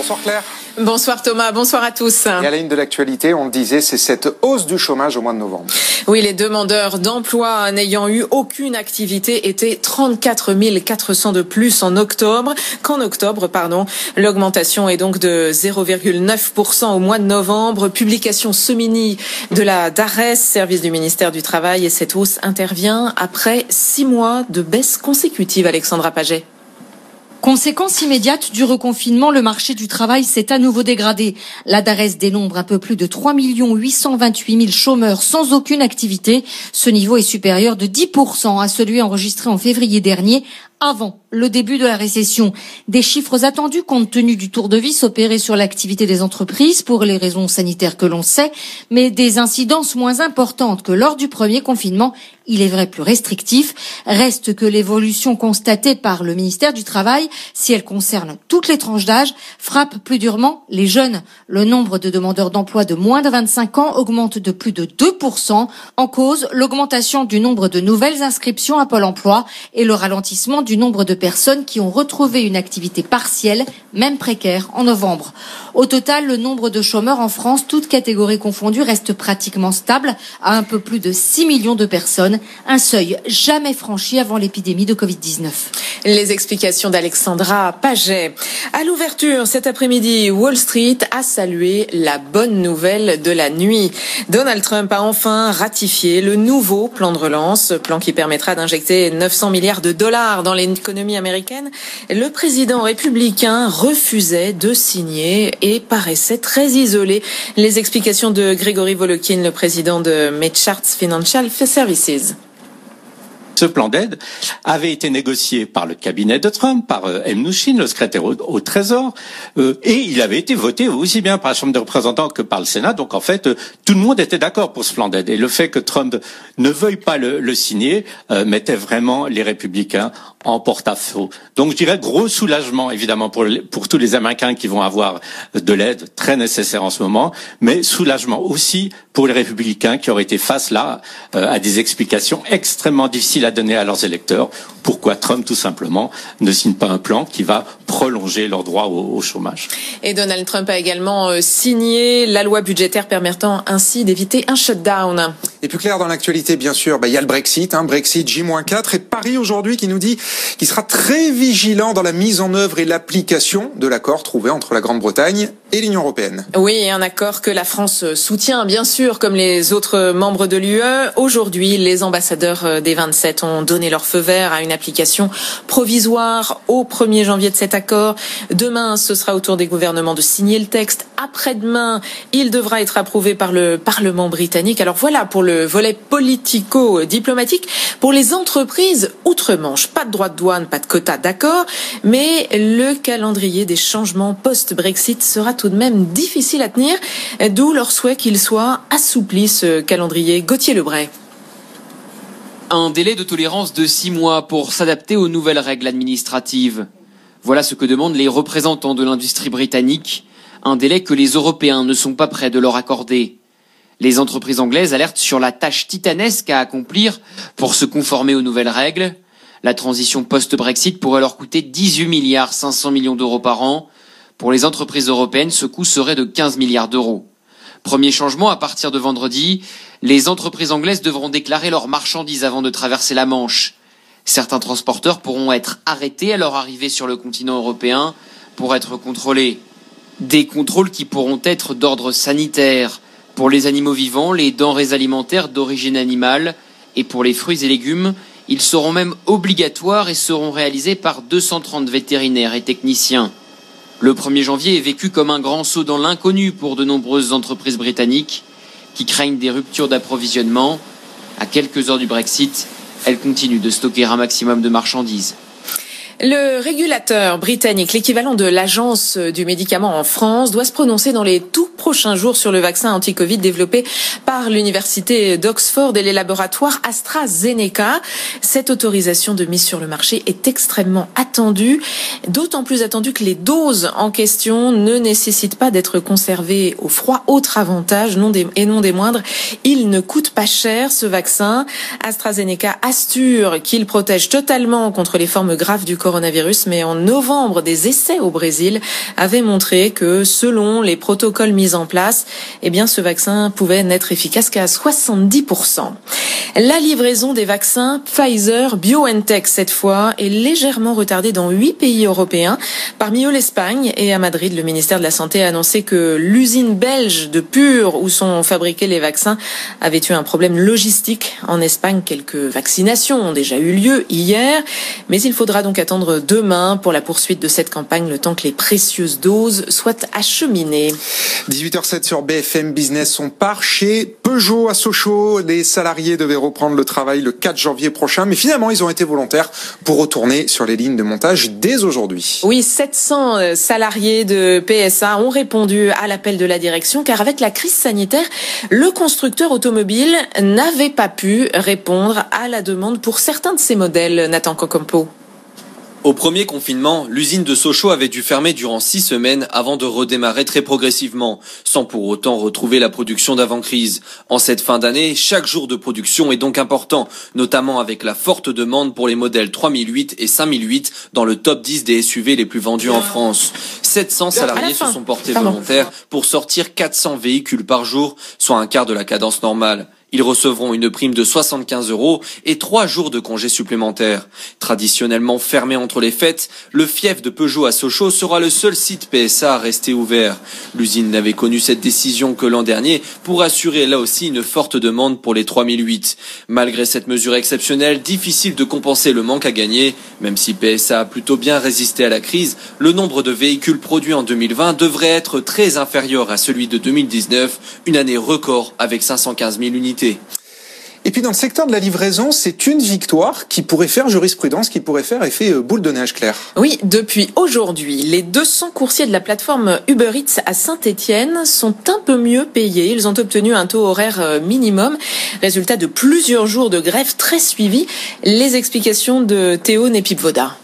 Bonsoir Claire. Bonsoir Thomas, bonsoir à tous. Et à la ligne de l'actualité, on le disait, c'est cette hausse du chômage au mois de novembre. Oui, les demandeurs d'emploi n'ayant eu aucune activité étaient 34 400 de plus en octobre qu'en octobre, pardon. L'augmentation est donc de 0,9% au mois de novembre. Publication semi de la DARES, service du ministère du Travail, et cette hausse intervient après six mois de baisse consécutive, Alexandra Paget. Conséquence immédiate du reconfinement, le marché du travail s'est à nouveau dégradé. La DARES dénombre un peu plus de 3 828 000 chômeurs sans aucune activité. Ce niveau est supérieur de 10% à celui enregistré en février dernier, avant le début de la récession. Des chiffres attendus compte tenu du tour de vis opéré sur l'activité des entreprises pour les raisons sanitaires que l'on sait, mais des incidences moins importantes que lors du premier confinement, il est vrai plus restrictif. Reste que l'évolution constatée par le ministère du Travail, si elle concerne toutes les tranches d'âge, frappe plus durement les jeunes. Le nombre de demandeurs d'emploi de moins de 25 ans augmente de plus de 2%. En cause, l'augmentation du nombre de nouvelles inscriptions à Pôle emploi et le ralentissement du nombre de personnes qui ont retrouvé une activité partielle, même précaire, en novembre. Au total, le nombre de chômeurs en France, toutes catégories confondues, reste pratiquement stable à un peu plus de 6 millions de personnes, un seuil jamais franchi avant l'épidémie de Covid-19. Les explications d'Alexandra Paget. À l'ouverture cet après-midi, Wall Street a salué la bonne nouvelle de la nuit. Donald Trump a enfin ratifié le nouveau plan de relance, plan qui permettra d'injecter 900 milliards de dollars dans l'économie américaine. Le président républicain refusait de signer et paraissait très isolé. Les explications de Grégory Volokin, le président de Medcharts Financial Services. Ce plan d'aide avait été négocié par le cabinet de Trump, par euh, M. Mnuchin, le secrétaire au, Trésor, euh, et il avait été voté aussi bien par la Chambre des représentants que par le Sénat. Donc en fait, euh, tout le monde était d'accord pour ce plan d'aide. Et le fait que Trump ne veuille pas le, signer mettait vraiment les républicains en porte-à-faux. Donc je dirais gros soulagement évidemment pour, pour tous les Américains qui vont avoir de l'aide très nécessaire en ce moment, mais soulagement aussi pour les républicains qui auraient été face là à des explications extrêmement difficiles à donner à leurs électeurs pourquoi Trump, tout simplement, ne signe pas un plan qui va prolonger leur droit au, chômage. Et Donald Trump a également euh, signé la loi budgétaire permettant ainsi d'éviter un shutdown. Et plus clair dans l'actualité, bien sûr, bah, il y a le Brexit, hein, Brexit J-4 et Paris aujourd'hui qui nous dit qu'il sera très vigilant dans la mise en œuvre et l'application de l'accord trouvé entre la Grande-Bretagne et l'Union européenne. Oui, un accord que la France soutient, bien sûr, comme les autres membres de l'UE. Aujourd'hui, les ambassadeurs euh, des 27 ont donné leur feu vert à une application provisoire au 1er janvier de cet accord. Demain, ce sera au tour des gouvernements de signer le texte. Après-demain, il devra être approuvé par le Parlement britannique. Alors voilà pour le volet politico-diplomatique. Pour les entreprises outre-Manche, pas de droit de douane, pas de quota, d'accord, mais le calendrier des changements post-Brexit sera tout de même difficile à tenir, d'où leur souhait qu'il soit assoupli ce calendrier. Gauthier Lebray un délai de tolérance de six mois pour s'adapter aux nouvelles règles administratives. Voilà ce que demandent les représentants de l'industrie britannique, un délai que les Européens ne sont pas prêts de leur accorder. Les entreprises anglaises alertent sur la tâche titanesque à accomplir pour se conformer aux nouvelles règles. La transition post-Brexit pourrait leur coûter 18 milliards 500 millions d'euros par an. Pour les entreprises européennes, ce coût serait de 15 milliards d'euros. Premier changement, à partir de vendredi, les entreprises anglaises devront déclarer leurs marchandises avant de traverser la Manche. Certains transporteurs pourront être arrêtés à leur arrivée sur le continent européen pour être contrôlés. Des contrôles qui pourront être d'ordre sanitaire pour les animaux vivants, les denrées alimentaires d'origine animale et pour les fruits et légumes, ils seront même obligatoires et seront réalisés par 230 vétérinaires et techniciens. Le 1er janvier est vécu comme un grand saut dans l'inconnu pour de nombreuses entreprises britanniques qui craignent des ruptures d'approvisionnement. À quelques heures du Brexit, elles continuent de stocker un maximum de marchandises. Le régulateur britannique, l'équivalent de l'agence du médicament en France, doit se prononcer dans les tout prochains jours sur le vaccin anti-Covid développé par l'université d'Oxford et les laboratoires AstraZeneca. Cette autorisation de mise sur le marché est extrêmement attendue, d'autant plus attendue que les doses en question ne nécessitent pas d'être conservées au froid. Autre avantage, et non des moindres, il ne coûte pas cher ce vaccin. AstraZeneca assure qu'il protège totalement contre les formes graves du corps mais en novembre, des essais au Brésil avaient montré que selon les protocoles mis en place, eh bien, ce vaccin pouvait n'être efficace qu'à 70%. La livraison des vaccins Pfizer BioNTech cette fois est légèrement retardée dans huit pays européens, parmi eux l'Espagne et à Madrid, le ministère de la Santé a annoncé que l'usine belge de Pur où sont fabriqués les vaccins avait eu un problème logistique en Espagne. Quelques vaccinations ont déjà eu lieu hier, mais il faudra donc attendre demain pour la poursuite de cette campagne, le temps que les précieuses doses soient acheminées. 18h07 sur BFM Business. On part chez Peugeot à Sochaux. Les salariés devaient reprendre le travail le 4 janvier prochain, mais finalement, ils ont été volontaires pour retourner sur les lignes de montage dès aujourd'hui. Oui, 700 euh, salariés de PSA ont répondu à l'appel de la direction, car avec la crise sanitaire, le constructeur automobile n'avait pas pu répondre à la demande pour certains de ses modèles, Nathan Cocompo. Au premier confinement, l'usine de Sochaux avait dû fermer durant six semaines avant de redémarrer très progressivement, sans pour autant retrouver la production d'avant-crise. En cette fin d'année, chaque jour de production est donc important, notamment avec la forte demande pour les modèles 3008 et 5008 dans le top 10 des SUV les plus vendus en France. 700 salariés se sont portés volontaires pour sortir 400 véhicules par jour, soit un quart de la cadence normale. Ils recevront une prime de 75 euros et trois jours de congés supplémentaires. Traditionnellement fermé entre les fêtes, le fief de Peugeot à Sochaux sera le seul site PSA à rester ouvert. L'usine n'avait connu cette décision que l'an dernier pour assurer là aussi une forte demande pour les 3008. Malgré cette mesure exceptionnelle, difficile de compenser le manque à gagner. Même si PSA a plutôt bien résisté à la crise, le nombre de véhicules produits en 2020 devrait être très inférieur à celui de 2019, une année record avec 515 000 unités. Et puis dans le secteur de la livraison, c'est une victoire qui pourrait faire jurisprudence, qui pourrait faire effet euh, boule de neige claire. Oui, depuis aujourd'hui, les 200 coursiers de la plateforme Uber Eats à Saint-Étienne sont un peu mieux payés. Ils ont obtenu un taux horaire euh, minimum, résultat de plusieurs jours de grève très suivis. Les explications de Théo Népipvoda.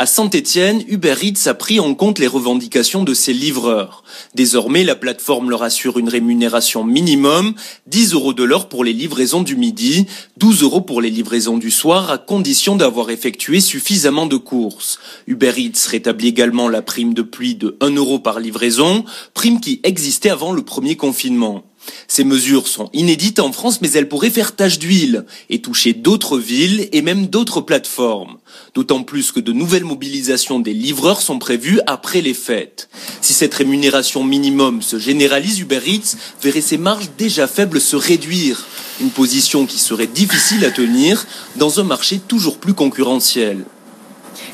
À Saint-Étienne, Uber Eats a pris en compte les revendications de ses livreurs. Désormais, la plateforme leur assure une rémunération minimum, 10 euros de l'heure pour les livraisons du midi, 12 euros pour les livraisons du soir, à condition d'avoir effectué suffisamment de courses. Uber Eats rétablit également la prime de pluie de 1 euro par livraison, prime qui existait avant le premier confinement. Ces mesures sont inédites en France, mais elles pourraient faire tache d'huile et toucher d'autres villes et même d'autres plateformes. D'autant plus que de nouvelles mobilisations des livreurs sont prévues après les fêtes. Si cette rémunération minimum se généralise, Uber Eats verrait ses marges déjà faibles se réduire. Une position qui serait difficile à tenir dans un marché toujours plus concurrentiel.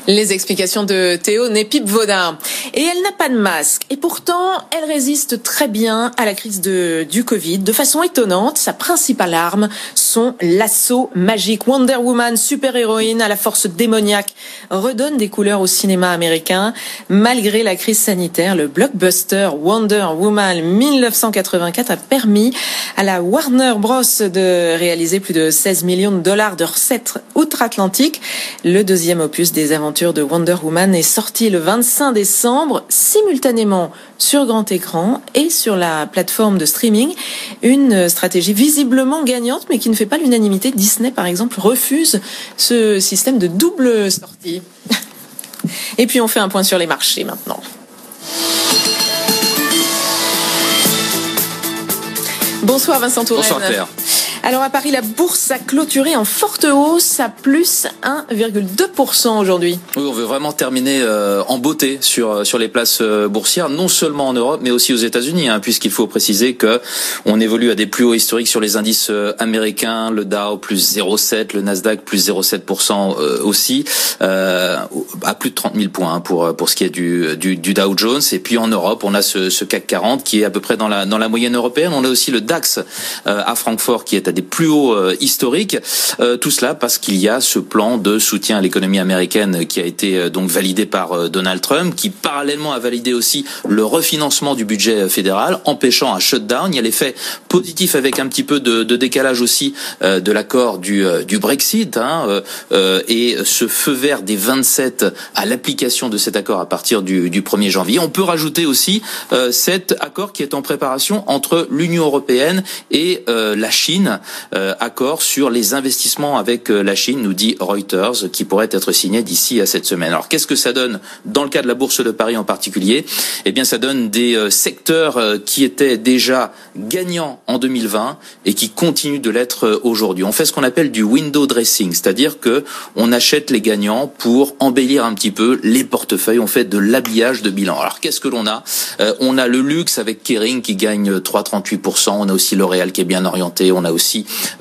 Les explications de Théo Népip Vaudin. Et elle n'a pas de masque. Et pourtant, elle résiste très bien à la crise de, du Covid. De façon étonnante, sa principale arme, son lasso magique. Wonder Woman, super-héroïne à la force démoniaque, redonne des couleurs au cinéma américain. Malgré la crise sanitaire, le blockbuster Wonder Woman 1984 a permis à la Warner Bros. de réaliser plus de 16 millions de dollars de recettes outre-Atlantique. Le deuxième opus des aventures de Wonder Woman est sorti le 25 décembre simultanément sur grand écran et sur la plateforme de streaming. Une stratégie visiblement gagnante mais qui ne fait pas l'unanimité. Disney par exemple refuse ce système de double sortie. Et puis on fait un point sur les marchés maintenant. Bonsoir Vincent Touraine. Bonsoir Claire. Alors à Paris, la bourse a clôturé en forte hausse à plus 1,2% aujourd'hui. Oui, on veut vraiment terminer euh, en beauté sur euh, sur les places euh, boursières, non seulement en Europe, mais aussi aux États-Unis, hein, puisqu'il faut préciser que on évolue à des plus hauts historiques sur les indices américains, le Dow plus 0,7, le Nasdaq plus 0,7% aussi, à plus de 30 000 points hein, pour pour ce qui est du, du, du Dow Jones. Et puis en Europe, on a ce, ce CAC 40 qui est à peu près dans la dans la moyenne européenne. On a aussi le DAX à Francfort qui est à des plus hauts euh, historiques. Euh, tout cela parce qu'il y a ce plan de soutien à l'économie américaine qui a été euh, donc validé par Donald Trump, qui parallèlement a validé aussi le refinancement du budget fédéral, empêchant un shutdown. Il y a l'effet positif avec un petit peu de, de décalage aussi de l'accord du, du Brexit hein, et ce feu vert des 27 à l'application de cet accord à partir du, du 1er janvier. On peut rajouter aussi cet accord qui est en préparation entre l'Union européenne et la Chine prochain accord sur les investissements avec la Chine, nous dit Reuters, qui pourrait être signé d'ici à cette semaine. Alors qu'est-ce que ça donne dans le cas de la Bourse de Paris en particulier? Eh bien, ça donne des secteurs qui étaient déjà gagnants en 2020 et qui continuent de l'être aujourd'hui. On fait ce qu'on appelle du window dressing, c'est-à-dire que on achète les gagnants pour embellir un petit peu les portefeuilles. On fait de l'habillage de bilan. Alors qu'est-ce que l'on a? Euh, On a le luxe avec Kering qui gagne 3,38%. On a aussi L'Oréal qui est bien orienté. On a aussi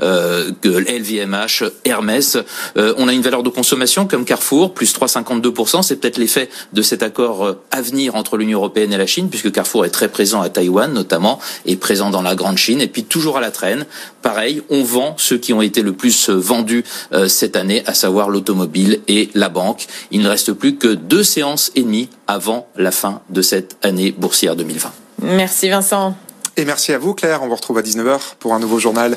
euh, LVMH, Hermès. Euh, on a une valeur de consommation comme Carrefour, plus 3,52%. C'est peut-être l'effet de cet accord euh, à venir entre l'Union européenne et la Chine, puisque Carrefour est très présent à Taïwan notamment, et présent dans la grande Chine. Et puis toujours à la traîne, pareil, on vend ceux qui ont été le plus vendus cette année, à savoir l'automobile et la banque. Il ne reste plus que deux séances et demie avant la fin de cette année boursière 2020. Merci Vincent. Et merci à vous Claire, on vous retrouve à 19h pour un nouveau journal.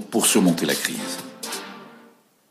pour surmonter la crise.